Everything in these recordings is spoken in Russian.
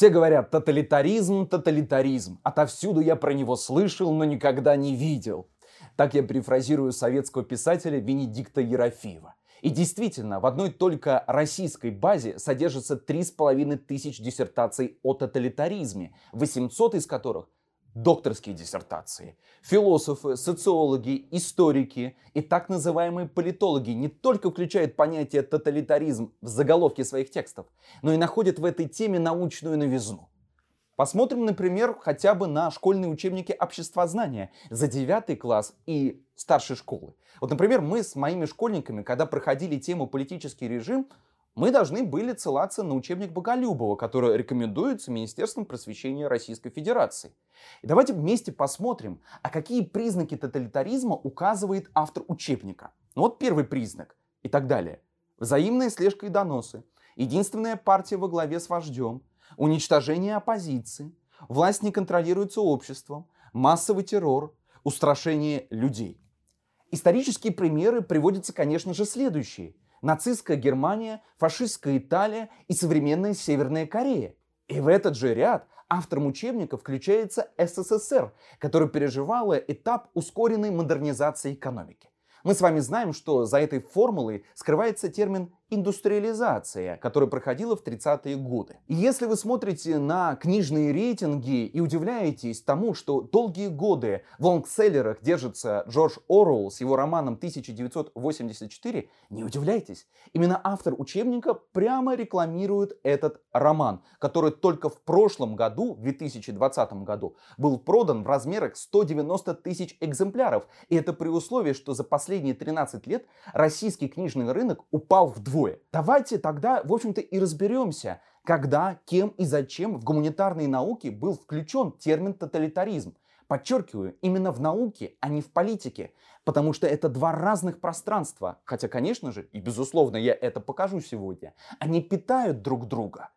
Все говорят «тоталитаризм, тоталитаризм». Отовсюду я про него слышал, но никогда не видел. Так я перефразирую советского писателя Венедикта Ерофеева. И действительно, в одной только российской базе содержится 3,5 тысяч диссертаций о тоталитаризме, 800 из которых докторские диссертации. Философы, социологи, историки и так называемые политологи не только включают понятие тоталитаризм в заголовки своих текстов, но и находят в этой теме научную новизну. Посмотрим, например, хотя бы на школьные учебники обществознания за 9 класс и старшей школы. Вот, например, мы с моими школьниками, когда проходили тему политический режим, мы должны были ссылаться на учебник Боголюбова, который рекомендуется Министерством просвещения Российской Федерации. И давайте вместе посмотрим, а какие признаки тоталитаризма указывает автор учебника. Ну вот первый признак и так далее. Взаимная слежка и доносы, единственная партия во главе с вождем, уничтожение оппозиции, власть не контролируется обществом, массовый террор, устрашение людей. Исторические примеры приводятся, конечно же, следующие – нацистская Германия, фашистская Италия и современная Северная Корея. И в этот же ряд автором учебника включается СССР, который переживала этап ускоренной модернизации экономики. Мы с вами знаем, что за этой формулой скрывается термин индустриализация, которая проходила в 30-е годы. И если вы смотрите на книжные рейтинги и удивляетесь тому, что долгие годы в лонгселлерах держится Джордж Оруэлл с его романом 1984, не удивляйтесь. Именно автор учебника прямо рекламирует этот роман, который только в прошлом году, в 2020 году, был продан в размерах 190 тысяч экземпляров. И это при условии, что за последние 13 лет российский книжный рынок упал вдвое другое. Давайте тогда, в общем-то, и разберемся, когда, кем и зачем в гуманитарные науки был включен термин тоталитаризм. Подчеркиваю, именно в науке, а не в политике, потому что это два разных пространства. Хотя, конечно же, и безусловно я это покажу сегодня, они питают друг друга.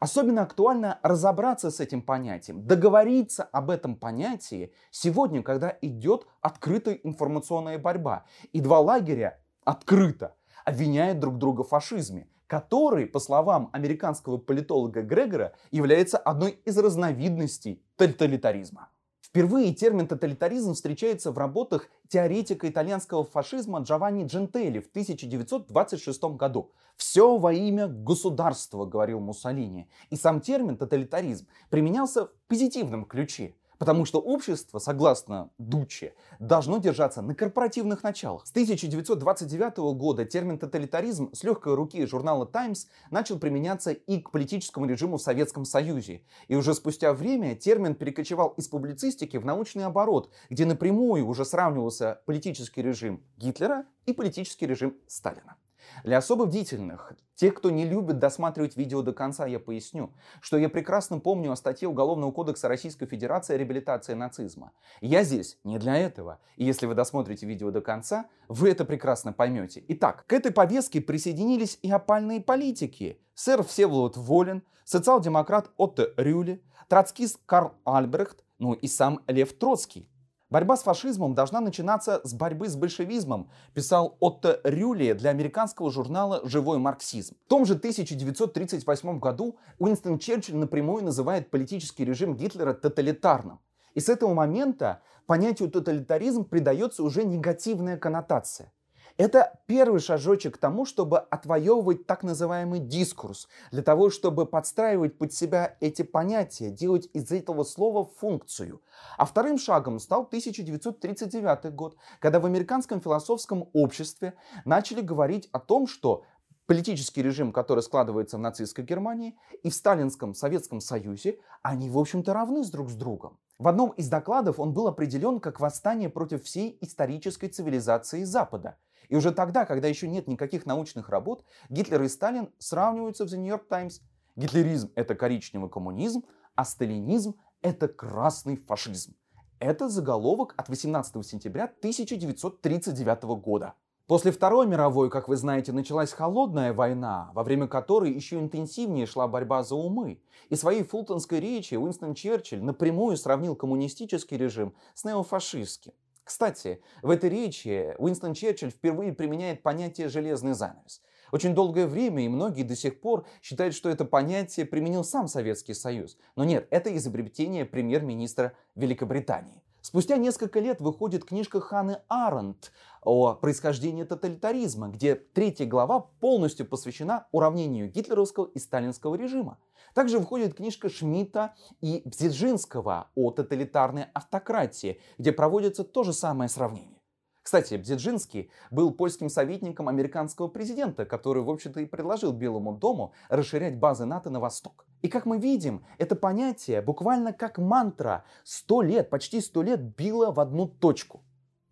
Особенно актуально разобраться с этим понятием, договориться об этом понятии сегодня, когда идет открытая информационная борьба. И два лагеря открыто обвиняют друг друга в фашизме, который, по словам американского политолога Грегора, является одной из разновидностей тоталитаризма. Впервые термин тоталитаризм встречается в работах теоретика итальянского фашизма Джованни Джентелли в 1926 году. «Все во имя государства», — говорил Муссолини. И сам термин тоталитаризм применялся в позитивном ключе. Потому что общество, согласно Дуче, должно держаться на корпоративных началах. С 1929 года термин «тоталитаризм» с легкой руки журнала «Таймс» начал применяться и к политическому режиму в Советском Союзе. И уже спустя время термин перекочевал из публицистики в научный оборот, где напрямую уже сравнивался политический режим Гитлера и политический режим Сталина. Для особо бдительных, тех, кто не любит досматривать видео до конца, я поясню, что я прекрасно помню о статье Уголовного кодекса Российской Федерации о реабилитации нацизма. Я здесь не для этого. И если вы досмотрите видео до конца, вы это прекрасно поймете. Итак, к этой повестке присоединились и опальные политики. Сэр Всеволод Волин, социал-демократ Отто Рюле, троцкист Карл Альбрехт, ну и сам Лев Троцкий. Борьба с фашизмом должна начинаться с борьбы с большевизмом, писал Отто Рюли для американского журнала «Живой марксизм». В том же 1938 году Уинстон Черчилль напрямую называет политический режим Гитлера тоталитарным. И с этого момента понятию тоталитаризм придается уже негативная коннотация. Это первый шажочек к тому, чтобы отвоевывать так называемый дискурс, для того, чтобы подстраивать под себя эти понятия, делать из этого слова функцию. А вторым шагом стал 1939 год, когда в американском философском обществе начали говорить о том, что политический режим, который складывается в нацистской Германии и в сталинском Советском Союзе, они, в общем-то, равны друг с другом. В одном из докладов он был определен как восстание против всей исторической цивилизации Запада – и уже тогда, когда еще нет никаких научных работ, Гитлер и Сталин сравниваются в The New York Times. Гитлеризм – это коричневый коммунизм, а сталинизм – это красный фашизм. Это заголовок от 18 сентября 1939 года. После Второй мировой, как вы знаете, началась холодная война, во время которой еще интенсивнее шла борьба за умы. И своей фултонской речи Уинстон Черчилль напрямую сравнил коммунистический режим с неофашистским. Кстати, в этой речи Уинстон Черчилль впервые применяет понятие «железный занавес». Очень долгое время и многие до сих пор считают, что это понятие применил сам Советский Союз. Но нет, это изобретение премьер-министра Великобритании. Спустя несколько лет выходит книжка Ханы Аренд о происхождении тоталитаризма, где третья глава полностью посвящена уравнению гитлеровского и сталинского режима. Также выходит книжка Шмидта и Бзеджинского о тоталитарной автократии, где проводится то же самое сравнение. Кстати, Бзеджинский был польским советником американского президента, который, в общем-то, и предложил Белому дому расширять базы НАТО на восток. И как мы видим, это понятие буквально как мантра сто лет, почти сто лет било в одну точку.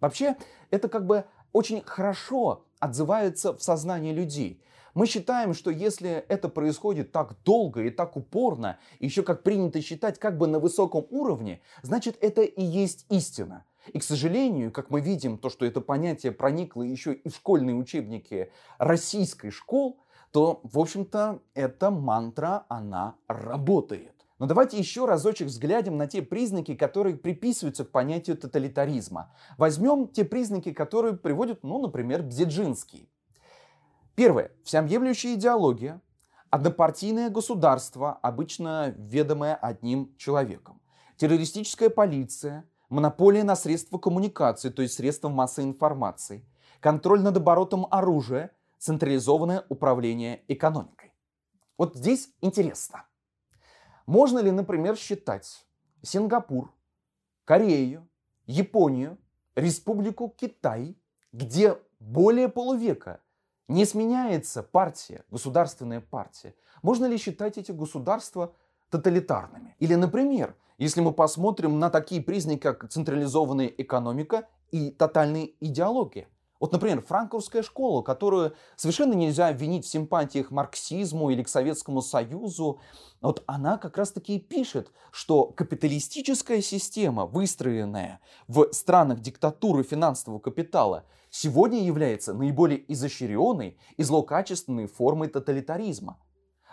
Вообще, это как бы очень хорошо отзывается в сознании людей. Мы считаем, что если это происходит так долго и так упорно, еще как принято считать как бы на высоком уровне, значит это и есть истина. И, к сожалению, как мы видим, то, что это понятие проникло еще и в школьные учебники российской школ, то, в общем-то, эта мантра, она работает. Но давайте еще разочек взглянем на те признаки, которые приписываются к понятию тоталитаризма. Возьмем те признаки, которые приводит, ну, например, Бзеджинский. Первое. Всеобъемлющая идеология. Однопартийное государство, обычно ведомое одним человеком. Террористическая полиция. Монополия на средства коммуникации, то есть средства массовой информации. Контроль над оборотом оружия централизованное управление экономикой. Вот здесь интересно. Можно ли, например, считать Сингапур, Корею, Японию, Республику Китай, где более полувека не сменяется партия, государственная партия, можно ли считать эти государства тоталитарными? Или, например, если мы посмотрим на такие признаки, как централизованная экономика и тотальная идеология – вот, например, франковская школа, которую совершенно нельзя обвинить в симпатиях к марксизму или к Советскому Союзу, вот она как раз-таки и пишет, что капиталистическая система, выстроенная в странах диктатуры финансового капитала, сегодня является наиболее изощренной и злокачественной формой тоталитаризма.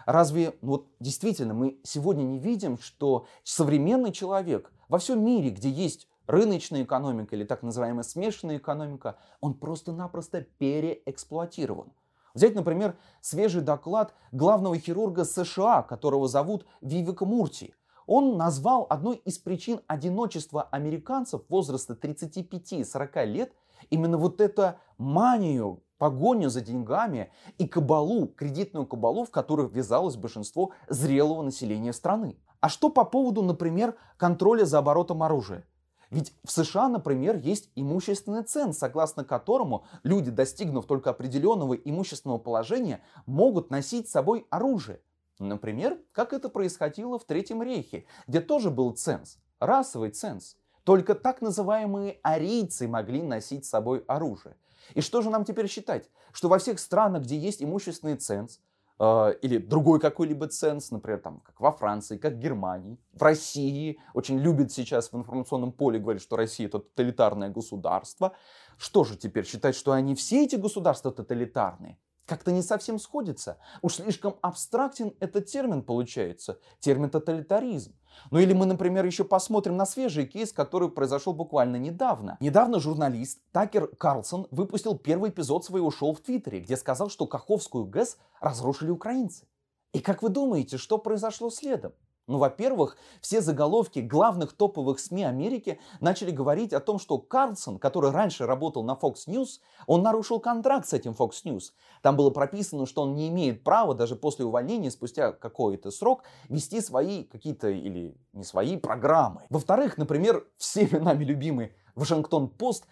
Разве ну, вот, действительно мы сегодня не видим, что современный человек во всем мире, где есть рыночная экономика или так называемая смешанная экономика, он просто-напросто переэксплуатирован. Взять, например, свежий доклад главного хирурга США, которого зовут Вивека Мурти. Он назвал одной из причин одиночества американцев возраста 35-40 лет именно вот это манию, погоню за деньгами и кабалу, кредитную кабалу, в которую ввязалось большинство зрелого населения страны. А что по поводу, например, контроля за оборотом оружия? Ведь в США, например, есть имущественный ценз, согласно которому люди, достигнув только определенного имущественного положения, могут носить с собой оружие. Например, как это происходило в Третьем рейхе, где тоже был ценз, расовый ценз. Только так называемые арийцы могли носить с собой оружие. И что же нам теперь считать? Что во всех странах, где есть имущественный ценз, а, или другой какой-либо ценз, например, там, как во Франции, как в Германии, в России, очень любят сейчас в информационном поле говорить, что Россия это тоталитарное государство. Что же теперь считать, что они все эти государства тоталитарные? Как-то не совсем сходится. Уж слишком абстрактен этот термин получается, термин тоталитаризм. Ну или мы, например, еще посмотрим на свежий кейс, который произошел буквально недавно. Недавно журналист Такер Карлсон выпустил первый эпизод своего шоу в Твиттере, где сказал, что Каховскую ГЭС разрушили украинцы. И как вы думаете, что произошло следом? Ну, во-первых, все заголовки главных топовых СМИ Америки начали говорить о том, что Карлсон, который раньше работал на Fox News, он нарушил контракт с этим Fox News. Там было прописано, что он не имеет права даже после увольнения, спустя какой-то срок, вести свои какие-то или не свои программы. Во-вторых, например, всеми нами любимый Вашингтон-Пост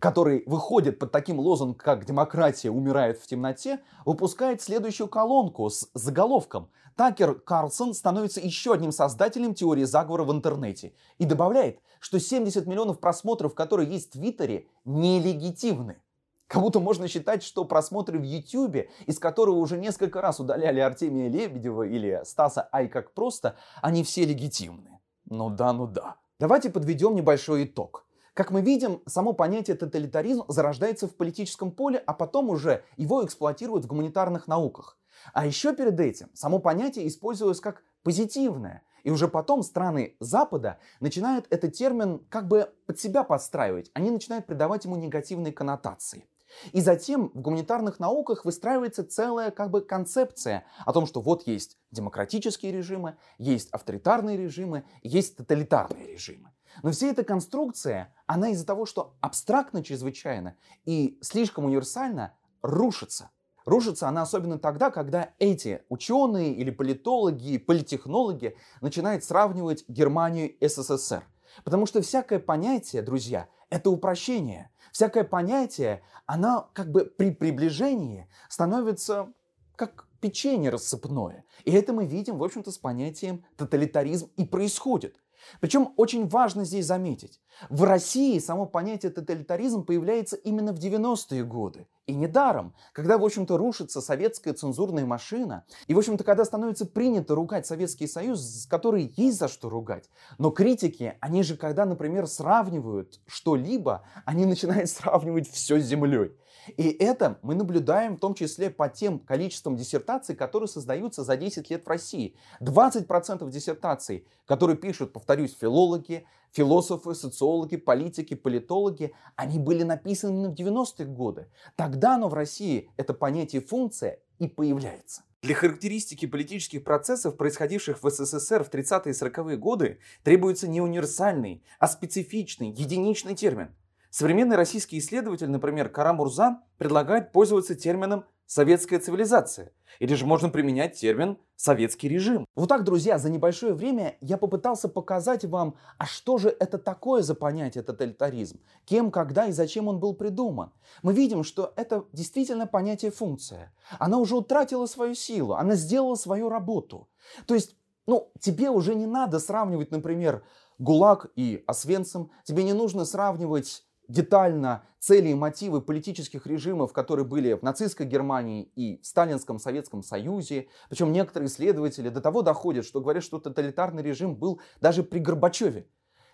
который выходит под таким лозунгом, как «Демократия умирает в темноте», выпускает следующую колонку с заголовком «Такер Карлсон становится еще одним создателем теории заговора в интернете» и добавляет, что 70 миллионов просмотров, которые есть в Твиттере, нелегитимны. Как будто можно считать, что просмотры в Ютьюбе, из которого уже несколько раз удаляли Артемия Лебедева или Стаса Ай как просто, они все легитимны. Ну да, ну да. Давайте подведем небольшой итог. Как мы видим, само понятие тоталитаризм зарождается в политическом поле, а потом уже его эксплуатируют в гуманитарных науках. А еще перед этим само понятие использовалось как позитивное. И уже потом страны Запада начинают этот термин как бы под себя подстраивать. Они начинают придавать ему негативные коннотации. И затем в гуманитарных науках выстраивается целая как бы концепция о том, что вот есть демократические режимы, есть авторитарные режимы, есть тоталитарные режимы. Но вся эта конструкция, она из-за того, что абстрактно чрезвычайно и слишком универсально, рушится. Рушится она особенно тогда, когда эти ученые или политологи, политехнологи начинают сравнивать Германию и СССР. Потому что всякое понятие, друзья, это упрощение. Всякое понятие, оно как бы при приближении становится как печенье рассыпное. И это мы видим, в общем-то, с понятием тоталитаризм и происходит. Причем очень важно здесь заметить, в России само понятие тоталитаризм появляется именно в 90-е годы. И недаром, когда, в общем-то, рушится советская цензурная машина, и, в общем-то, когда становится принято ругать Советский Союз, с которой есть за что ругать, но критики, они же, когда, например, сравнивают что-либо, они начинают сравнивать все с землей. И это мы наблюдаем в том числе по тем количествам диссертаций, которые создаются за 10 лет в России. 20% диссертаций, которые пишут, повторюсь, филологи, философы, социологи, политики, политологи, они были написаны в 90-е годы. Тогда оно в России, это понятие функция, и появляется. Для характеристики политических процессов, происходивших в СССР в 30-е и 40-е годы, требуется не универсальный, а специфичный, единичный термин. Современный российский исследователь, например, Кара Мурза, предлагает пользоваться термином «советская цивилизация». Или же можно применять термин «советский режим». Вот так, друзья, за небольшое время я попытался показать вам, а что же это такое за понятие тоталитаризм, кем, когда и зачем он был придуман. Мы видим, что это действительно понятие функция. Она уже утратила свою силу, она сделала свою работу. То есть, ну, тебе уже не надо сравнивать, например, ГУЛАГ и Освенцим, тебе не нужно сравнивать детально цели и мотивы политических режимов, которые были в нацистской Германии и Сталинском Советском Союзе. Причем некоторые исследователи до того доходят, что говорят, что тоталитарный режим был даже при Горбачеве.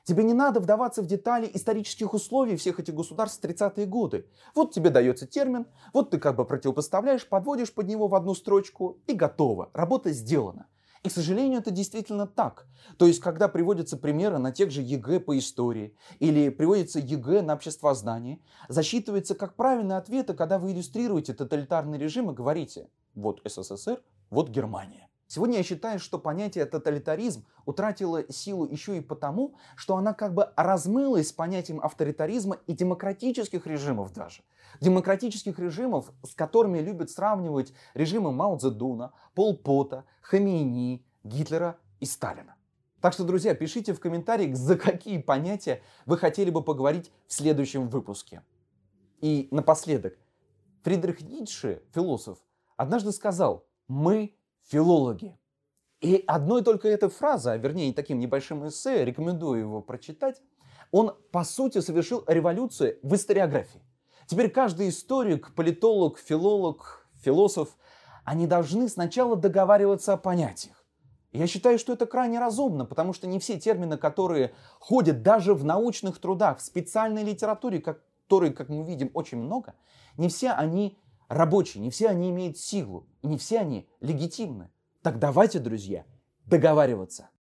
Тебе не надо вдаваться в детали исторических условий всех этих государств в 30-е годы. Вот тебе дается термин, вот ты как бы противопоставляешь, подводишь под него в одну строчку и готово. Работа сделана. И, к сожалению, это действительно так. То есть, когда приводятся примеры на тех же ЕГЭ по истории или приводится ЕГЭ на обществознание, засчитывается как правильный ответ, когда вы иллюстрируете тоталитарный режим и говорите «вот СССР, вот Германия». Сегодня я считаю, что понятие тоталитаризм утратило силу еще и потому, что она как бы размылась с понятием авторитаризма и демократических режимов даже. Демократических режимов, с которыми любят сравнивать режимы Мао Цзэдуна, Пол Пота, Хамейни, Гитлера и Сталина. Так что, друзья, пишите в комментариях, за какие понятия вы хотели бы поговорить в следующем выпуске. И напоследок, Фридрих Ницше, философ, однажды сказал, мы филологи. И одной только этой фразы, а вернее таким небольшим эссе, рекомендую его прочитать, он по сути совершил революцию в историографии. Теперь каждый историк, политолог, филолог, философ, они должны сначала договариваться о понятиях. Я считаю, что это крайне разумно, потому что не все термины, которые ходят даже в научных трудах, в специальной литературе, которой, как мы видим, очень много, не все они рабочие, не все они имеют силу, не все они легитимны. Так давайте, друзья, договариваться.